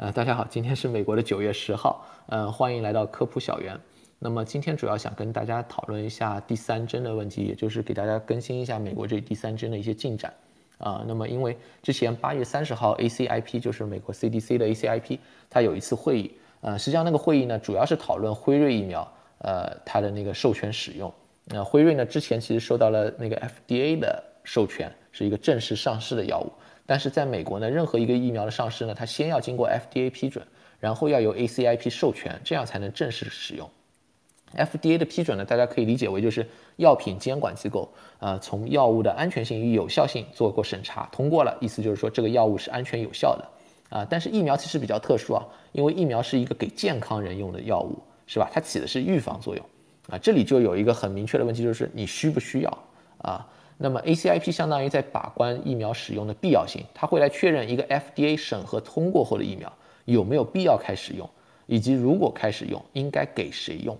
呃，大家好，今天是美国的九月十号，呃，欢迎来到科普小园。那么今天主要想跟大家讨论一下第三针的问题，也就是给大家更新一下美国这第三针的一些进展。啊，那么因为之前八月三十号 ACIP 就是美国 CDC 的 ACIP，它有一次会议，呃，实际上那个会议呢，主要是讨论辉瑞疫苗，呃，它的那个授权使用。那辉瑞呢，之前其实收到了那个 FDA 的授权，是一个正式上市的药物。但是在美国呢，任何一个疫苗的上市呢，它先要经过 FDA 批准，然后要由 ACIP 授权，这样才能正式使用。FDA 的批准呢，大家可以理解为就是药品监管机构，呃，从药物的安全性与有效性做过审查，通过了，意思就是说这个药物是安全有效的。啊，但是疫苗其实比较特殊啊，因为疫苗是一个给健康人用的药物，是吧？它起的是预防作用。啊，这里就有一个很明确的问题，就是你需不需要啊？那么 ACIP 相当于在把关疫苗使用的必要性，它会来确认一个 FDA 审核通过后的疫苗有没有必要开始用，以及如果开始用应该给谁用。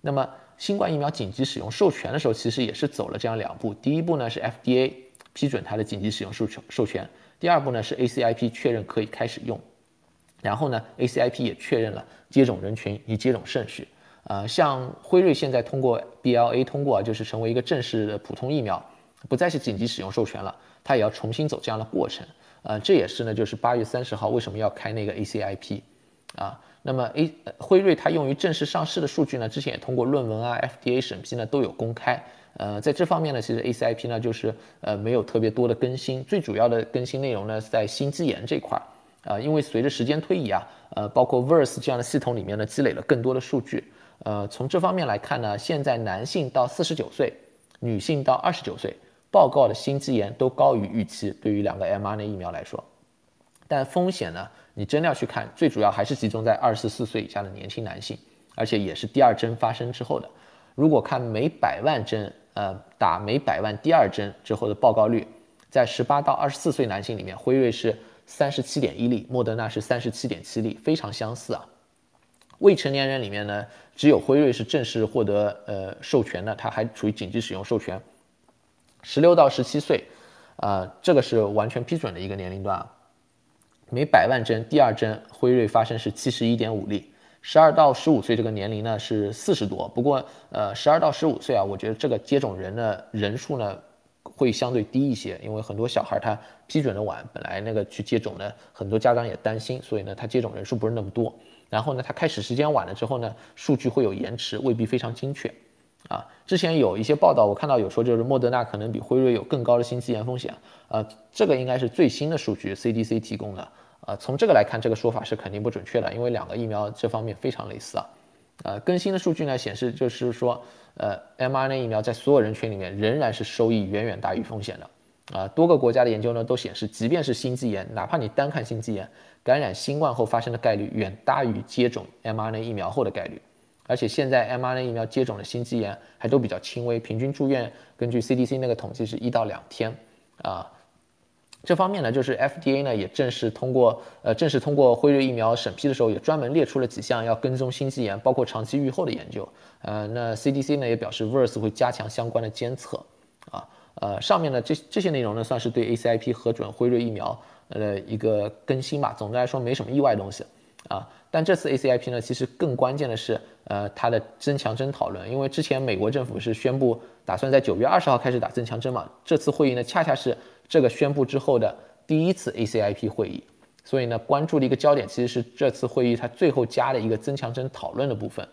那么新冠疫苗紧急使用授权的时候，其实也是走了这样两步。第一步呢是 FDA 批准它的紧急使用授权授权，第二步呢是 ACIP 确认可以开始用，然后呢 ACIP 也确认了接种人群与接种顺序。呃，像辉瑞现在通过 BLA 通过，就是成为一个正式的普通疫苗。不再是紧急使用授权了，它也要重新走这样的过程，呃，这也是呢，就是八月三十号为什么要开那个 ACIP，啊，那么 A 辉瑞它用于正式上市的数据呢，之前也通过论文啊，FDA 审批呢都有公开，呃，在这方面呢，其实 ACIP 呢就是呃没有特别多的更新，最主要的更新内容呢是在心肌炎这块儿，啊，因为随着时间推移啊，呃，包括 Verse 这样的系统里面呢积累了更多的数据，呃，从这方面来看呢，现在男性到四十九岁，女性到二十九岁。报告的心肌炎都高于预期，对于两个 mRNA 疫苗来说，但风险呢？你真的要去看，最主要还是集中在二十四岁以下的年轻男性，而且也是第二针发生之后的。如果看每百万针，呃，打每百万第二针之后的报告率，在十八到二十四岁男性里面，辉瑞是三十七点一例，莫德纳是三十七点七例，非常相似啊。未成年人里面呢，只有辉瑞是正式获得呃授权的，它还处于紧急使用授权。十六到十七岁，啊，这个是完全批准的一个年龄段啊。每百万针，第二针辉瑞发生是七十一点五例。十二到十五岁这个年龄呢是四十多，不过呃，十二到十五岁啊，我觉得这个接种人的人数呢会相对低一些，因为很多小孩他批准的晚，本来那个去接种呢，很多家长也担心，所以呢他接种人数不是那么多。然后呢他开始时间晚了之后呢，数据会有延迟，未必非常精确。啊，之前有一些报道，我看到有说就是莫德纳可能比辉瑞有更高的心肌炎风险，呃，这个应该是最新的数据，CDC 提供的，呃，从这个来看，这个说法是肯定不准确的，因为两个疫苗这方面非常类似啊，呃，更新的数据呢显示就是说，呃，mRNA 疫苗在所有人群里面仍然是收益远远大于风险的，啊，多个国家的研究呢都显示，即便是心肌炎，哪怕你单看心肌炎，感染新冠后发生的概率远大于接种 mRNA 疫苗后的概率。而且现在 mRNA 疫苗接种的心肌炎还都比较轻微，平均住院根据 CDC 那个统计是一到两天，啊，这方面呢，就是 FDA 呢也正式通过，呃，正式通过辉瑞疫苗审批的时候，也专门列出了几项要跟踪心肌炎，包括长期预后的研究，呃，那 CDC 呢也表示 Verse 会加强相关的监测，啊，呃，上面的这这些内容呢，算是对 ACIP 核准辉瑞疫苗呃一个更新吧，总的来说没什么意外东西。啊，但这次 ACIP 呢，其实更关键的是，呃，它的增强针讨论，因为之前美国政府是宣布打算在九月二十号开始打增强针嘛，这次会议呢，恰恰是这个宣布之后的第一次 ACIP 会议，所以呢，关注的一个焦点其实是这次会议它最后加的一个增强针讨论的部分，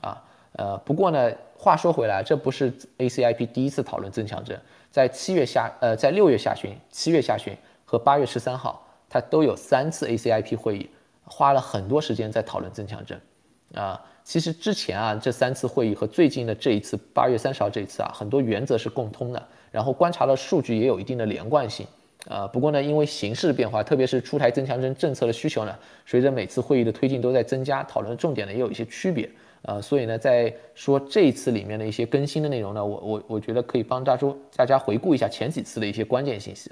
啊，呃，不过呢，话说回来，这不是 ACIP 第一次讨论增强针，在七月下，呃，在六月下旬、七月下旬和八月十三号，它都有三次 ACIP 会议。花了很多时间在讨论增强针，啊，其实之前啊这三次会议和最近的这一次八月三十号这一次啊，很多原则是共通的，然后观察的数据也有一定的连贯性，啊，不过呢，因为形势的变化，特别是出台增强针政策的需求呢，随着每次会议的推进都在增加，讨论的重点呢也有一些区别，啊，所以呢，在说这一次里面的一些更新的内容呢，我我我觉得可以帮大家大家回顾一下前几次的一些关键信息。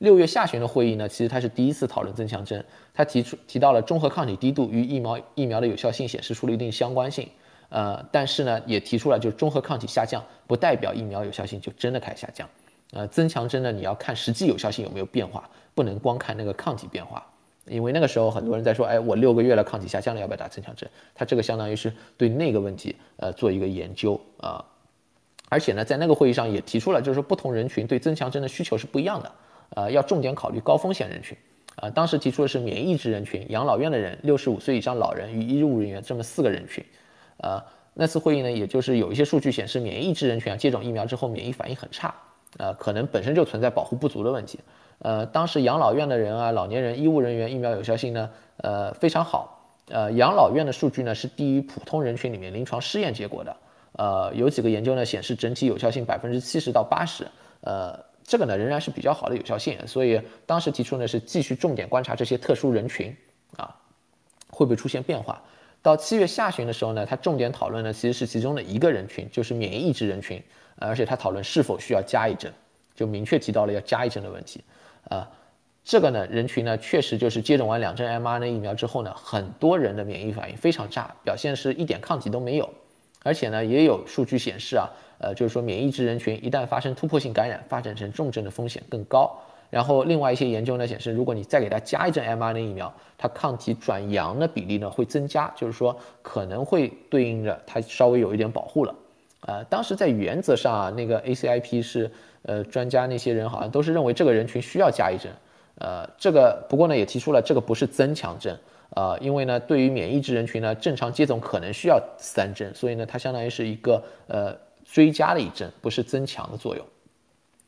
六月下旬的会议呢，其实它是第一次讨论增强针，它提出提到了中和抗体低度与疫苗疫苗的有效性显示出了一定相关性，呃，但是呢，也提出了就是中和抗体下降不代表疫苗有效性就真的开始下降，呃，增强针呢你要看实际有效性有没有变化，不能光看那个抗体变化，因为那个时候很多人在说，哎，我六个月了，抗体下降了，要不要打增强针？他这个相当于是对那个问题呃做一个研究啊。而且呢，在那个会议上也提出了，就是说不同人群对增强针的需求是不一样的，呃，要重点考虑高风险人群。啊，当时提出的是免疫抑制人群、养老院的人、六十五岁以上老人与医务人员这么四个人群。呃，那次会议呢，也就是有一些数据显示，免疫抑制人群啊接种疫苗之后免疫反应很差，呃，可能本身就存在保护不足的问题。呃，当时养老院的人啊、老年人、医务人员疫苗有效性呢，呃，非常好。呃，养老院的数据呢是低于普通人群里面临床试验结果的。呃，有几个研究呢显示整体有效性百分之七十到八十。呃，这个呢仍然是比较好的有效性，所以当时提出呢是继续重点观察这些特殊人群啊，会不会出现变化。到七月下旬的时候呢，他重点讨论呢其实是其中的一个人群，就是免疫抑制人群，而且他讨论是否需要加一针，就明确提到了要加一针的问题。啊，这个呢人群呢确实就是接种完两针 mRNA 疫苗之后呢，很多人的免疫反应非常差，表现是一点抗体都没有，而且呢也有数据显示啊，呃就是说免疫质人群一旦发生突破性感染，发展成重症的风险更高。然后另外一些研究呢显示，如果你再给他加一针 mRNA 疫苗，它抗体转阳的比例呢会增加，就是说可能会对应着它稍微有一点保护了。呃，当时在原则上啊，那个 ACIP 是。呃，专家那些人好像都是认为这个人群需要加一针，呃，这个不过呢也提出了这个不是增强针，呃，因为呢对于免疫质人群呢正常接种可能需要三针，所以呢它相当于是一个呃追加了一针，不是增强的作用，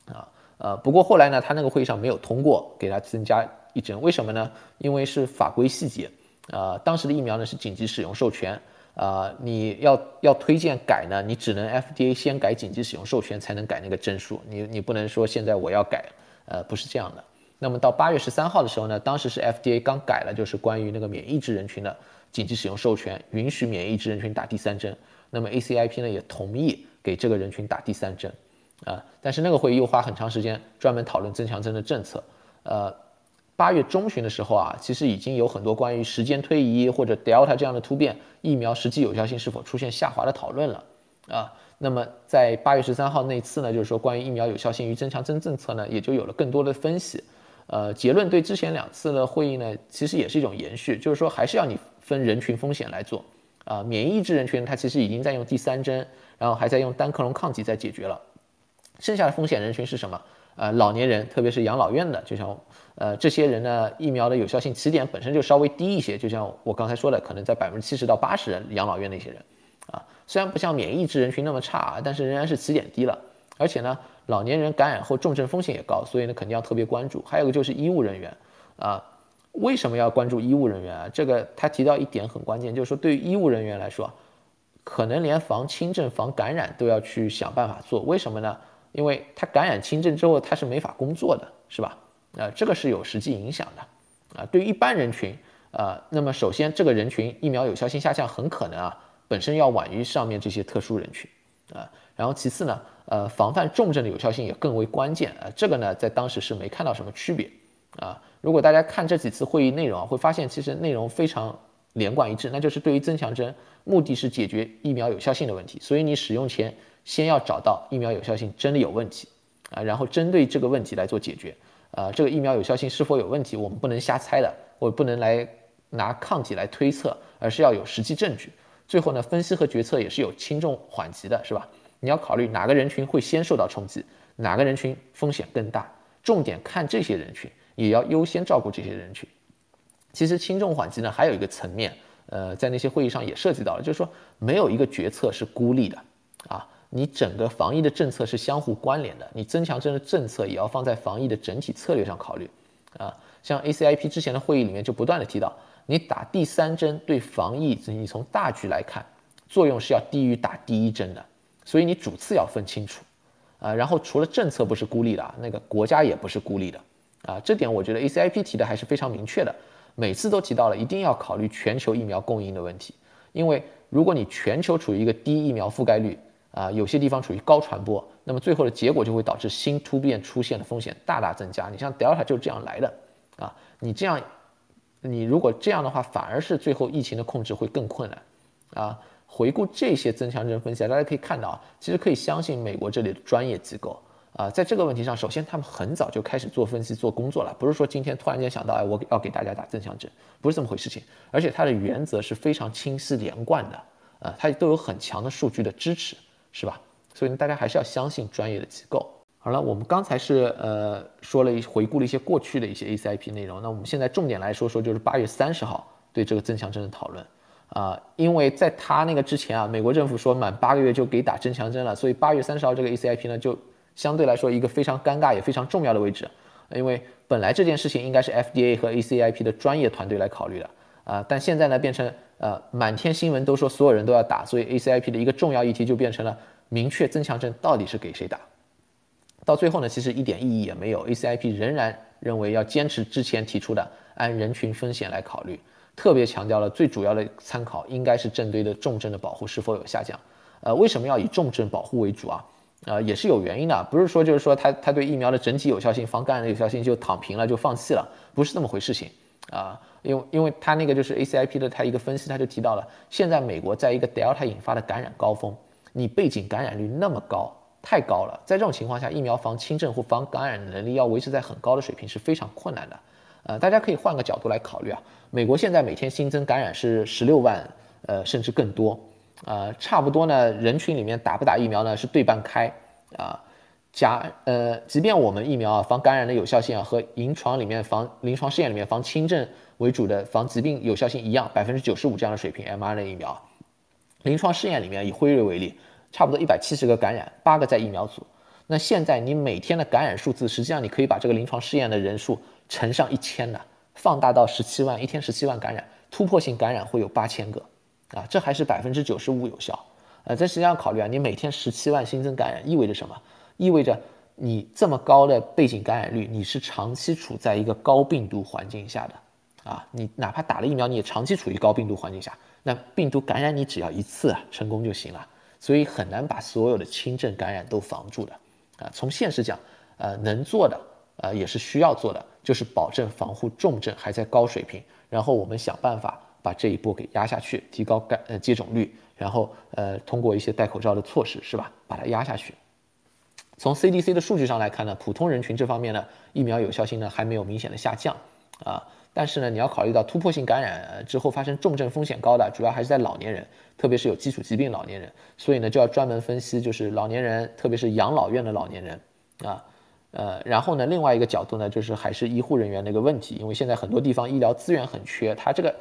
啊，呃，不过后来呢他那个会议上没有通过给他增加一针，为什么呢？因为是法规细节，呃，当时的疫苗呢是紧急使用授权。啊，你要要推荐改呢，你只能 FDA 先改紧急使用授权才能改那个证书，你你不能说现在我要改，呃，不是这样的。那么到八月十三号的时候呢，当时是 FDA 刚改了，就是关于那个免疫质人群的紧急使用授权，允许免疫质人群打第三针。那么 ACIP 呢也同意给这个人群打第三针，啊，但是那个会议又花很长时间专门讨论增强针的政策，呃。八月中旬的时候啊，其实已经有很多关于时间推移或者 Delta 这样的突变，疫苗实际有效性是否出现下滑的讨论了啊。那么在八月十三号那次呢，就是说关于疫苗有效性与增强针政策呢，也就有了更多的分析。呃，结论对之前两次的会议呢，其实也是一种延续，就是说还是要你分人群风险来做啊。免疫抑制人群它其实已经在用第三针，然后还在用单克隆抗体在解决了，剩下的风险人群是什么？呃，老年人，特别是养老院的，就像，呃，这些人呢，疫苗的有效性起点本身就稍微低一些，就像我刚才说的，可能在百分之七十到八十养老院那些人，啊，虽然不像免疫制人群那么差啊，但是仍然是起点低了，而且呢，老年人感染后重症风险也高，所以呢，肯定要特别关注。还有个就是医务人员，啊，为什么要关注医务人员啊？这个他提到一点很关键，就是说对于医务人员来说，可能连防轻症、防感染都要去想办法做，为什么呢？因为他感染轻症之后，他是没法工作的，是吧？啊，这个是有实际影响的，啊，对于一般人群，啊，那么首先这个人群疫苗有效性下降，很可能啊，本身要晚于上面这些特殊人群，啊，然后其次呢，呃，防范重症的有效性也更为关键，啊，这个呢，在当时是没看到什么区别，啊，如果大家看这几次会议内容啊，会发现其实内容非常连贯一致，那就是对于增强针，目的是解决疫苗有效性的问题，所以你使用前。先要找到疫苗有效性真的有问题啊，然后针对这个问题来做解决啊。这个疫苗有效性是否有问题，我们不能瞎猜的，我不能来拿抗体来推测，而是要有实际证据。最后呢，分析和决策也是有轻重缓急的，是吧？你要考虑哪个人群会先受到冲击，哪个人群风险更大，重点看这些人群，也要优先照顾这些人群。其实轻重缓急呢，还有一个层面，呃，在那些会议上也涉及到了，就是说没有一个决策是孤立的啊。你整个防疫的政策是相互关联的，你增强针的政策也要放在防疫的整体策略上考虑，啊，像 ACIP 之前的会议里面就不断的提到，你打第三针对防疫，你从大局来看，作用是要低于打第一针的，所以你主次要分清楚，啊，然后除了政策不是孤立的，那个国家也不是孤立的，啊，这点我觉得 ACIP 提的还是非常明确的，每次都提到了一定要考虑全球疫苗供应的问题，因为如果你全球处于一个低疫苗覆盖率，啊，有些地方处于高传播，那么最后的结果就会导致新突变出现的风险大大增加。你像 Delta 就是这样来的，啊，你这样，你如果这样的话，反而是最后疫情的控制会更困难，啊，回顾这些增强针分析，大家可以看到，其实可以相信美国这里的专业机构，啊，在这个问题上，首先他们很早就开始做分析、做工作了，不是说今天突然间想到，哎，我要给大家打增强针，不是这么回事情。而且它的原则是非常清晰连贯的，呃，它都有很强的数据的支持，是吧？所以大家还是要相信专业的机构。好了，我们刚才是呃说了一回顾了一些过去的一些 ACIP 内容，那我们现在重点来说说，就是八月三十号对这个增强针的讨论。啊，因为在他那个之前啊，美国政府说满八个月就给打增强针了，所以八月三十号这个 ACIP 呢就。相对来说，一个非常尴尬也非常重要的位置，因为本来这件事情应该是 FDA 和 ACIP 的专业团队来考虑的啊，但现在呢变成呃满天新闻都说所有人都要打，所以 ACIP 的一个重要议题就变成了明确增强针到底是给谁打。到最后呢，其实一点意义也没有，ACIP 仍然认为要坚持之前提出的按人群风险来考虑，特别强调了最主要的参考应该是针对的重症的保护是否有下降。呃，为什么要以重症保护为主啊？啊，也是有原因的，不是说就是说他他对疫苗的整体有效性、防感染的有效性就躺平了就放弃了，不是这么回事情啊。因为因为他那个就是 ACIP 的他一个分析，他就提到了，现在美国在一个 Delta 引发的感染高峰，你背景感染率那么高，太高了，在这种情况下，疫苗防轻症或防感染的能力要维持在很高的水平是非常困难的。呃，大家可以换个角度来考虑啊，美国现在每天新增感染是十六万，呃，甚至更多。呃，差不多呢，人群里面打不打疫苗呢是对半开啊。假呃，即便我们疫苗啊防感染的有效性啊和临床里面防临床试验里面防轻症为主的防疾病有效性一样，百分之九十五这样的水平，mRNA 疫苗，临床试验里面以辉瑞为例，差不多一百七十个感染，八个在疫苗组。那现在你每天的感染数字，实际上你可以把这个临床试验的人数乘上一千的，放大到十七万，一天十七万感染，突破性感染会有八千个。啊，这还是百分之九十五有效，呃，在实际上考虑啊，你每天十七万新增感染意味着什么？意味着你这么高的背景感染率，你是长期处在一个高病毒环境下的，啊，你哪怕打了疫苗，你也长期处于高病毒环境下，那病毒感染你只要一次成功就行了，所以很难把所有的轻症感染都防住的，啊，从现实讲，呃，能做的，呃，也是需要做的，就是保证防护重症还在高水平，然后我们想办法。把这一波给压下去，提高感呃接种率，然后呃通过一些戴口罩的措施是吧，把它压下去。从 CDC 的数据上来看呢，普通人群这方面呢，疫苗有效性呢还没有明显的下降啊。但是呢，你要考虑到突破性感染之后发生重症风险高的，主要还是在老年人，特别是有基础疾病老年人，所以呢就要专门分析，就是老年人，特别是养老院的老年人啊。呃，然后呢，另外一个角度呢，就是还是医护人员的一个问题，因为现在很多地方医疗资源很缺，它这个。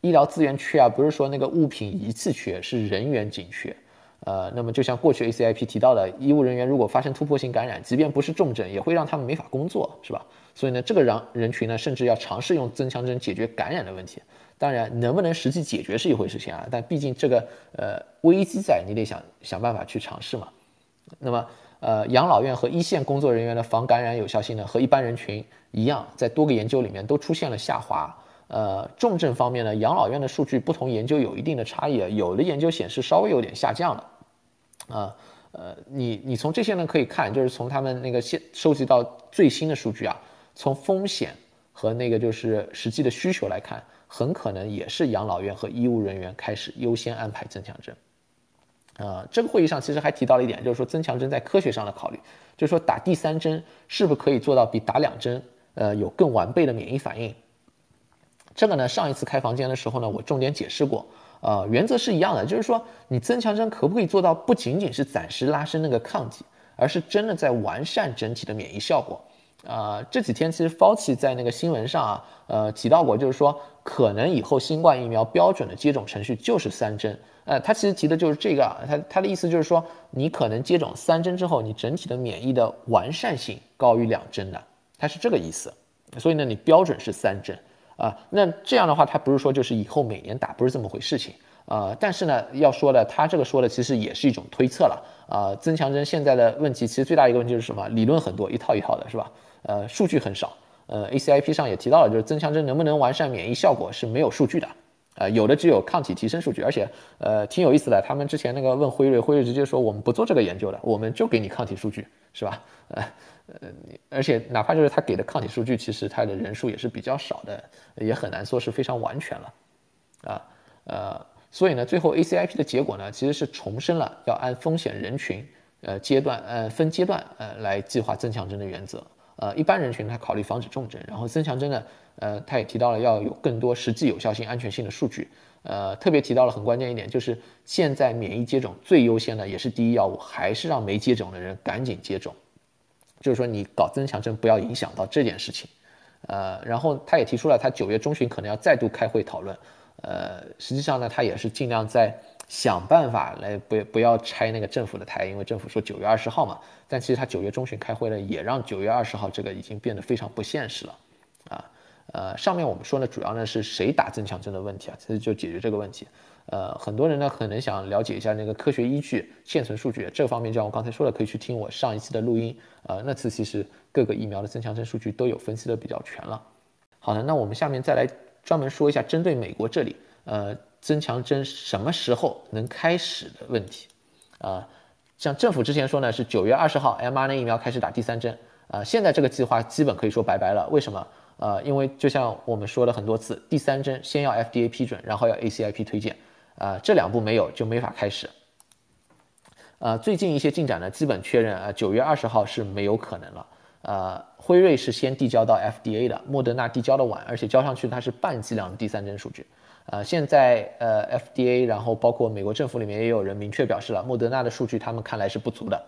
医疗资源缺啊，不是说那个物品仪器缺，是人员紧缺。呃，那么就像过去 ACIP 提到的，医务人员如果发生突破性感染，即便不是重症，也会让他们没法工作，是吧？所以呢，这个让人群呢，甚至要尝试用增强针解决感染的问题。当然，能不能实际解决是一回事情啊，但毕竟这个呃危机在，你得想想办法去尝试嘛。那么呃，养老院和一线工作人员的防感染有效性呢，和一般人群一样，在多个研究里面都出现了下滑。呃，重症方面呢，养老院的数据不同研究有一定的差异，有的研究显示稍微有点下降了。啊，呃，你你从这些呢可以看，就是从他们那个现收集到最新的数据啊，从风险和那个就是实际的需求来看，很可能也是养老院和医务人员开始优先安排增强针。啊，这个会议上其实还提到了一点，就是说增强针在科学上的考虑，就是说打第三针是不是可以做到比打两针呃有更完备的免疫反应。这个呢，上一次开房间的时候呢，我重点解释过，呃，原则是一样的，就是说你增强针可不可以做到不仅仅是暂时拉伸那个抗体，而是真的在完善整体的免疫效果。啊，这几天其实 Fauci 在那个新闻上啊，呃，提到过，就是说可能以后新冠疫苗标准的接种程序就是三针。呃，他其实提的就是这个，他他的意思就是说，你可能接种三针之后，你整体的免疫的完善性高于两针的，他是这个意思。所以呢，你标准是三针。啊，那这样的话，他不是说就是以后每年打，不是这么回事情啊。但是呢，要说的，他这个说的其实也是一种推测了啊。增强针现在的问题，其实最大一个问题是什么？理论很多，一套一套的，是吧？呃，数据很少。呃，ACIP 上也提到了，就是增强针能不能完善免疫效果是没有数据的。呃，有的只有抗体提升数据，而且呃挺有意思的。他们之前那个问辉瑞，辉瑞直接说我们不做这个研究的，我们就给你抗体数据，是吧？呃。呃，而且哪怕就是他给的抗体数据，其实他的人数也是比较少的，也很难说是非常完全了，啊，呃，所以呢，最后 ACIP 的结果呢，其实是重申了要按风险人群，呃阶段呃分阶段呃来计划增强针的原则。呃，一般人群他考虑防止重症，然后增强针呢，呃，他也提到了要有更多实际有效性、安全性的数据。呃，特别提到了很关键一点，就是现在免疫接种最优先的也是第一要务，还是让没接种的人赶紧接种。就是说你搞增强针不要影响到这件事情。呃，然后他也提出了他九月中旬可能要再度开会讨论。呃，实际上呢，他也是尽量在想办法来不不要拆那个政府的台，因为政府说九月二十号嘛。但其实他九月中旬开会呢，也让九月二十号这个已经变得非常不现实了。呃，上面我们说呢，主要呢是谁打增强针的问题啊，其实就解决这个问题。呃，很多人呢可能想了解一下那个科学依据、现存数据，这方面就像我刚才说的，可以去听我上一期的录音。呃，那次其实各个疫苗的增强针数据都有分析的比较全了。好的，那我们下面再来。专门说一下针对美国这里，呃，增强针什么时候能开始的问题，啊，像政府之前说呢是九月二十号，mRNA 疫苗开始打第三针，啊，现在这个计划基本可以说拜拜了。为什么？呃，因为就像我们说了很多次，第三针先要 FDA 批准，然后要 ACIP 推荐，啊，这两步没有就没法开始。呃，最近一些进展呢，基本确认啊，九月二十号是没有可能了。呃，辉瑞是先递交到 FDA 的，莫德纳递交的晚，而且交上去它是半剂量的第三针数据。呃，现在呃 FDA，然后包括美国政府里面也有人明确表示了，莫德纳的数据他们看来是不足的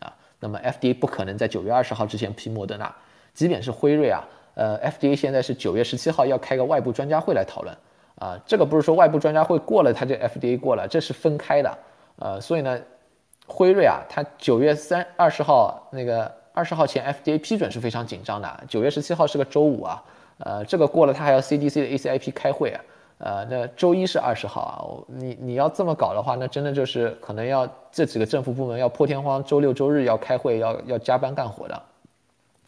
啊。那么 FDA 不可能在九月二十号之前批莫德纳，即便是辉瑞啊，呃 FDA 现在是九月十七号要开个外部专家会来讨论啊，这个不是说外部专家会过了他就 FDA 过了，这是分开的。呃，所以呢，辉瑞啊，它九月三二十号那个。二十号前 FDA 批准是非常紧张的，九月十七号是个周五啊，呃，这个过了他还要 CDC 的 ACIP 开会啊，呃，那周一是二十号啊，你你要这么搞的话，那真的就是可能要这几个政府部门要破天荒，周六周日要开会，要要加班干活的，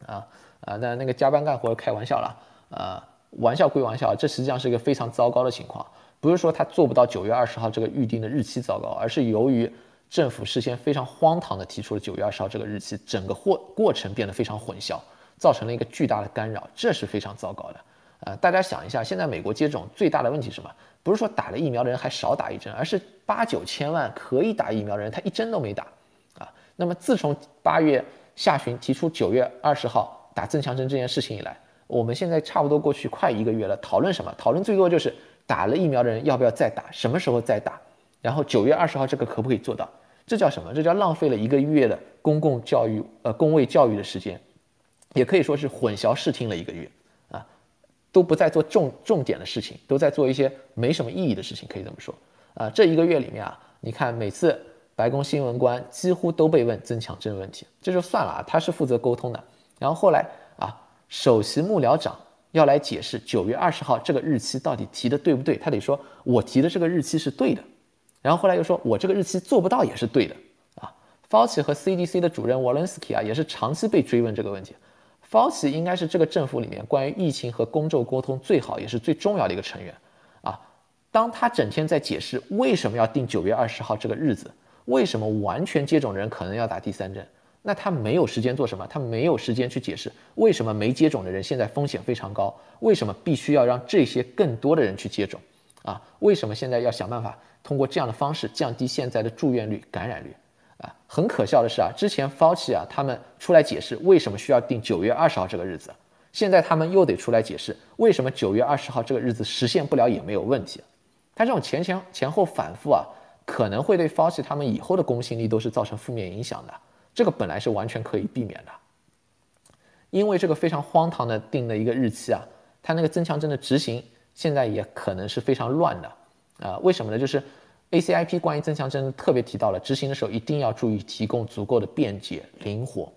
啊啊，那那个加班干活开玩笑了，呃，玩笑归玩笑，这实际上是一个非常糟糕的情况，不是说他做不到九月二十号这个预定的日期糟糕，而是由于。政府事先非常荒唐的提出了九月二十号这个日期，整个过过程变得非常混淆，造成了一个巨大的干扰，这是非常糟糕的。呃，大家想一下，现在美国接种最大的问题是什么？不是说打了疫苗的人还少打一针，而是八九千万可以打疫苗的人他一针都没打啊。那么自从八月下旬提出九月二十号打增强针这件事情以来，我们现在差不多过去快一个月了，讨论什么？讨论最多就是打了疫苗的人要不要再打，什么时候再打？然后九月二十号这个可不可以做到？这叫什么？这叫浪费了一个月的公共教育，呃，公卫教育的时间，也可以说是混淆视听了一个月啊，都不再做重重点的事情，都在做一些没什么意义的事情，可以这么说啊。这一个月里面啊，你看每次白宫新闻官几乎都被问增强针问题，这就算了啊，他是负责沟通的。然后后来啊，首席幕僚长要来解释九月二十号这个日期到底提的对不对，他得说我提的这个日期是对的。然后后来又说，我这个日期做不到也是对的啊。Fauci 和 CDC 的主任 Walensky 啊，也是长期被追问这个问题。Fauci 应该是这个政府里面关于疫情和公众沟通最好也是最重要的一个成员啊。当他整天在解释为什么要定九月二十号这个日子，为什么完全接种人可能要打第三针，那他没有时间做什么？他没有时间去解释为什么没接种的人现在风险非常高，为什么必须要让这些更多的人去接种啊？为什么现在要想办法？通过这样的方式降低现在的住院率、感染率，啊，很可笑的是啊，之前 Fauci 啊他们出来解释为什么需要定九月二十号这个日子，现在他们又得出来解释为什么九月二十号这个日子实现不了也没有问题。他这种前前前后反复啊，可能会对 Fauci 他们以后的公信力都是造成负面影响的。这个本来是完全可以避免的，因为这个非常荒唐的定的一个日期啊，它那个增强针的执行现在也可能是非常乱的。啊，为什么呢？就是 ACIP 关于增强针特别提到了，执行的时候一定要注意提供足够的便捷、灵活，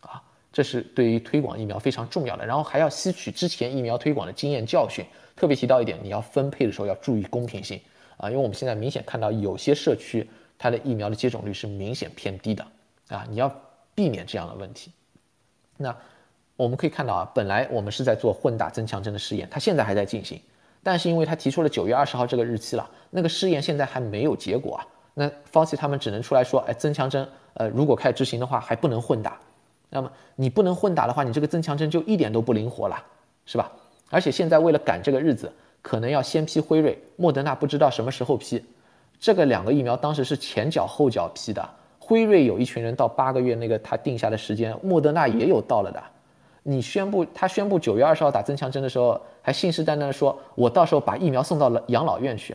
啊，这是对于推广疫苗非常重要的。然后还要吸取之前疫苗推广的经验教训，特别提到一点，你要分配的时候要注意公平性啊，因为我们现在明显看到有些社区它的疫苗的接种率是明显偏低的啊，你要避免这样的问题。那我们可以看到啊，本来我们是在做混打增强针的试验，它现在还在进行。但是因为他提出了九月二十号这个日期了，那个试验现在还没有结果啊。那 f o c 他们只能出来说，哎，增强针，呃，如果开始执行的话，还不能混打。那么你不能混打的话，你这个增强针就一点都不灵活了，是吧？而且现在为了赶这个日子，可能要先批辉瑞，莫德纳不知道什么时候批。这个两个疫苗当时是前脚后脚批的，辉瑞有一群人到八个月那个他定下的时间，莫德纳也有到了的。你宣布他宣布九月二十号打增强针的时候，还信誓旦旦的说，我到时候把疫苗送到了养老院去。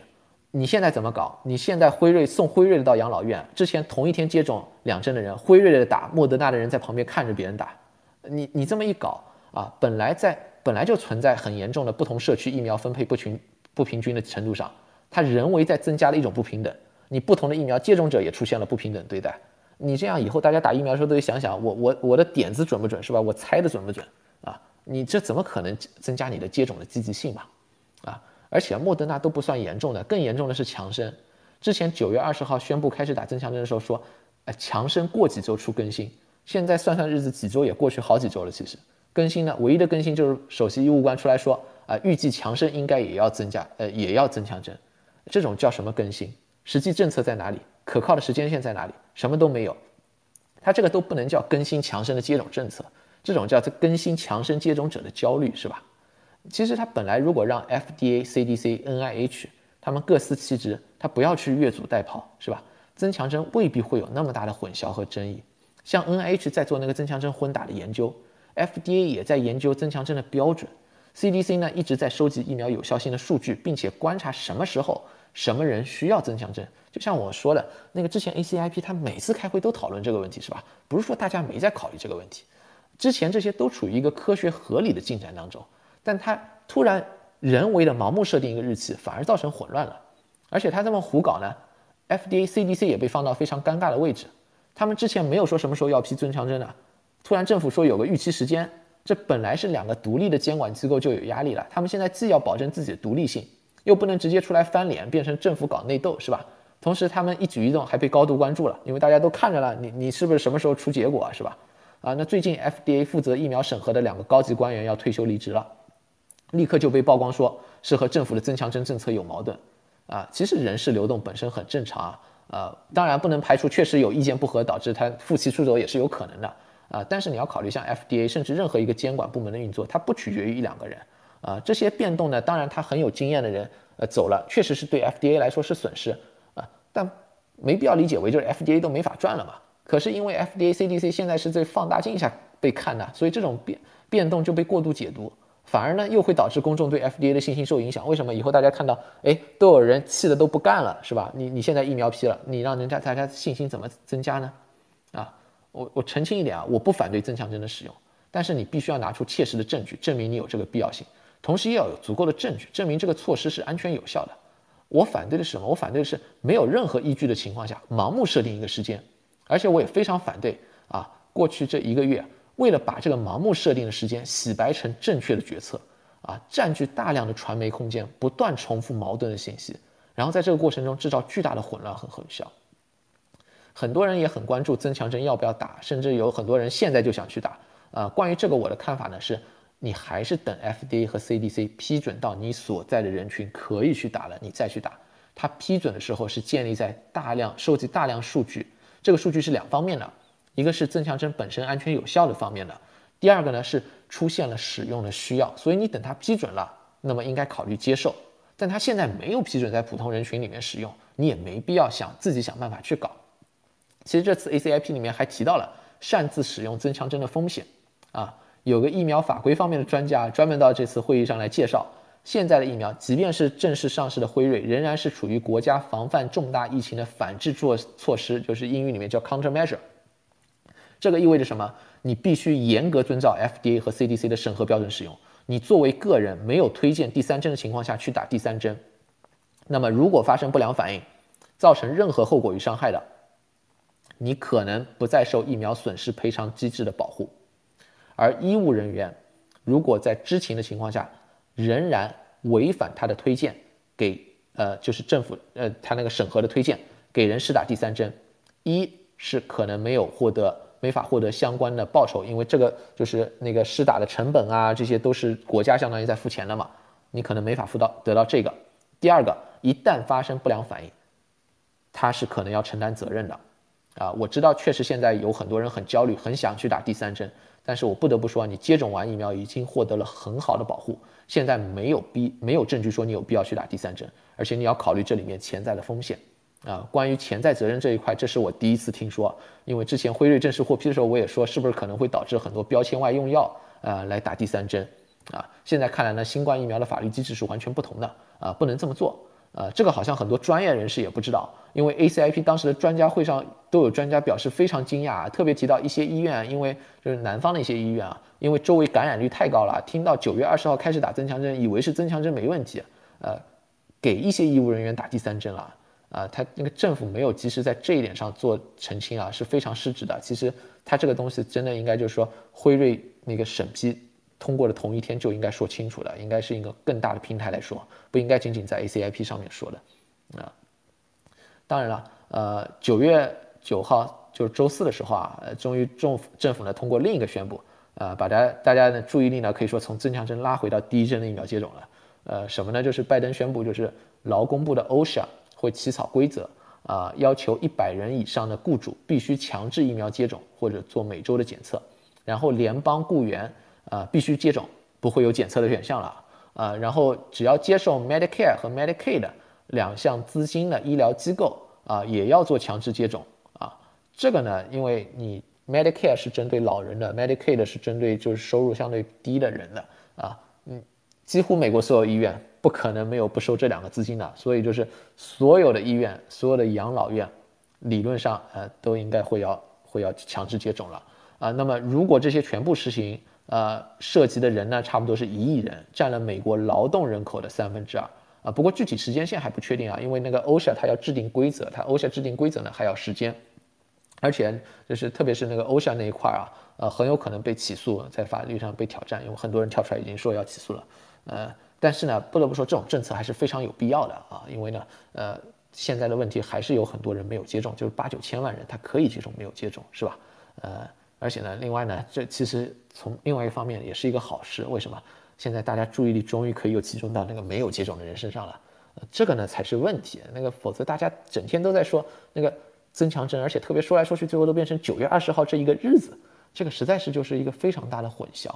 你现在怎么搞？你现在辉瑞送辉瑞的到养老院，之前同一天接种两针的人，辉瑞的打，莫德纳的人在旁边看着别人打。你你这么一搞啊，本来在本来就存在很严重的不同社区疫苗分配不均不平均的程度上，它人为在增加了一种不平等。你不同的疫苗接种者也出现了不平等对待。你这样以后大家打疫苗的时候都得想想，我我我的点子准不准是吧？我猜的准不准啊？你这怎么可能增加你的接种的积极性嘛？啊？而且莫德纳都不算严重的，更严重的是强生。之前九月二十号宣布开始打增强针的时候说，哎，强生过几周出更新。现在算算日子，几周也过去好几周了。其实更新呢，唯一的更新就是首席医务官出来说，啊，预计强生应该也要增加，呃，也要增强针。这种叫什么更新？实际政策在哪里？可靠的时间线在哪里？什么都没有。他这个都不能叫更新强生的接种政策，这种叫做更新强生接种者的焦虑，是吧？其实他本来如果让 FDA、CDC、NIH 他们各司其职，他不要去越俎代庖，是吧？增强针未必会有那么大的混淆和争议。像 NIH 在做那个增强针混打的研究，FDA 也在研究增强针的标准，CDC 呢一直在收集疫苗有效性的数据，并且观察什么时候什么人需要增强针。就像我说的那个之前 ACIP 他每次开会都讨论这个问题，是吧？不是说大家没在考虑这个问题，之前这些都处于一个科学合理的进展当中。但他突然人为的盲目设定一个日期，反而造成混乱了。而且他这么胡搞呢，FDA、CDC 也被放到非常尴尬的位置。他们之前没有说什么时候要批增强针的，突然政府说有个预期时间，这本来是两个独立的监管机构就有压力了。他们现在既要保证自己的独立性，又不能直接出来翻脸，变成政府搞内斗，是吧？同时他们一举一动还被高度关注了，因为大家都看着了，你你是不是什么时候出结果啊，是吧？啊，那最近 FDA 负责疫苗审核的两个高级官员要退休离职了。立刻就被曝光说是和政府的增强针政策有矛盾，啊，其实人事流动本身很正常啊，呃，当然不能排除确实有意见不合导致他负气出走也是有可能的，啊，但是你要考虑像 FDA 甚至任何一个监管部门的运作，它不取决于一两个人，啊，这些变动呢，当然他很有经验的人，呃，走了确实是对 FDA 来说是损失，啊，但没必要理解为就是 FDA 都没法赚了嘛，可是因为 FDA CDC 现在是在放大镜下被看的，所以这种变变动就被过度解读。反而呢，又会导致公众对 FDA 的信心受影响。为什么？以后大家看到，哎，都有人气的都不干了，是吧？你你现在疫苗批了，你让人家大家信心怎么增加呢？啊，我我澄清一点啊，我不反对增强针的使用，但是你必须要拿出切实的证据证明你有这个必要性，同时也要有足够的证据证明这个措施是安全有效的。我反对的是什么？我反对的是没有任何依据的情况下盲目设定一个时间，而且我也非常反对啊，过去这一个月。为了把这个盲目设定的时间洗白成正确的决策，啊，占据大量的传媒空间，不断重复矛盾的信息，然后在这个过程中制造巨大的混乱和混淆。很多人也很关注增强针要不要打，甚至有很多人现在就想去打。啊，关于这个我的看法呢是，你还是等 FDA 和 CDC 批准到你所在的人群可以去打了，你再去打。它批准的时候是建立在大量收集大量数据，这个数据是两方面的。一个是增强针本身安全有效的方面的，第二个呢是出现了使用的需要，所以你等它批准了，那么应该考虑接受。但它现在没有批准在普通人群里面使用，你也没必要想自己想办法去搞。其实这次 ACIP 里面还提到了擅自使用增强针的风险啊，有个疫苗法规方面的专家专门到这次会议上来介绍，现在的疫苗即便是正式上市的辉瑞，仍然是处于国家防范重大疫情的反制措措施，就是英语里面叫 countermeasure。这个意味着什么？你必须严格遵照 FDA 和 CDC 的审核标准使用。你作为个人没有推荐第三针的情况下去打第三针，那么如果发生不良反应，造成任何后果与伤害的，你可能不再受疫苗损失赔偿机制的保护。而医务人员如果在知情的情况下仍然违反他的推荐，给呃就是政府呃他那个审核的推荐给人施打第三针，一是可能没有获得。没法获得相关的报酬，因为这个就是那个施打的成本啊，这些都是国家相当于在付钱的嘛，你可能没法付到得到这个。第二个，一旦发生不良反应，他是可能要承担责任的。啊，我知道确实现在有很多人很焦虑，很想去打第三针，但是我不得不说，你接种完疫苗已经获得了很好的保护，现在没有必没有证据说你有必要去打第三针，而且你要考虑这里面潜在的风险。啊，关于潜在责任这一块，这是我第一次听说。因为之前辉瑞正式获批的时候，我也说是不是可能会导致很多标签外用药啊来打第三针啊？现在看来呢，新冠疫苗的法律机制是完全不同的啊，不能这么做呃。这个好像很多专业人士也不知道，因为 ACIP 当时的专家会上都有专家表示非常惊讶，特别提到一些医院，因为就是南方的一些医院啊，因为周围感染率太高了，听到九月二十号开始打增强针，以为是增强针没问题，呃，给一些医务人员打第三针了。啊，他那个政府没有及时在这一点上做澄清啊，是非常失职的。其实他这个东西真的应该就是说，辉瑞那个审批通过的同一天就应该说清楚的，应该是一个更大的平台来说，不应该仅仅在 ACIP 上面说的。啊，当然了，呃，九月九号就是周四的时候啊，终于政府政府呢通过另一个宣布，啊，把大家大家的注意力呢可以说从增强针拉回到第一针的疫苗接种了。呃，什么呢？就是拜登宣布，就是劳工部的 OSHA。会起草规则啊，要求一百人以上的雇主必须强制疫苗接种或者做每周的检测，然后联邦雇员啊必须接种，不会有检测的选项了啊。然后只要接受 Medicare 和 Medicaid 两项资金的医疗机构啊，也要做强制接种啊。这个呢，因为你 Medicare 是针对老人的，Medicaid 是针对就是收入相对低的人的啊。嗯，几乎美国所有医院。不可能没有不收这两个资金的，所以就是所有的医院、所有的养老院，理论上呃都应该会要会要强制接种了啊。那么如果这些全部实行，呃，涉及的人呢，差不多是一亿人，占了美国劳动人口的三分之二啊。不过具体时间线还不确定啊，因为那个 OSHA 它要制定规则，它 OSHA 制定规则呢还要时间，而且就是特别是那个 OSHA 那一块啊，呃，很有可能被起诉，在法律上被挑战，因为很多人跳出来已经说要起诉了，呃。但是呢，不得不说，这种政策还是非常有必要的啊，因为呢，呃，现在的问题还是有很多人没有接种，就是八九千万人他可以接种，没有接种，是吧？呃，而且呢，另外呢，这其实从另外一方面也是一个好事，为什么？现在大家注意力终于可以又集中到那个没有接种的人身上了，呃这个呢才是问题，那个否则大家整天都在说那个增强针，而且特别说来说去，最后都变成九月二十号这一个日子，这个实在是就是一个非常大的混淆。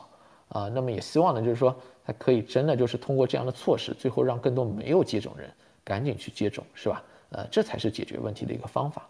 啊，那么也希望呢，就是说，它可以真的就是通过这样的措施，最后让更多没有接种人赶紧去接种，是吧？呃，这才是解决问题的一个方法。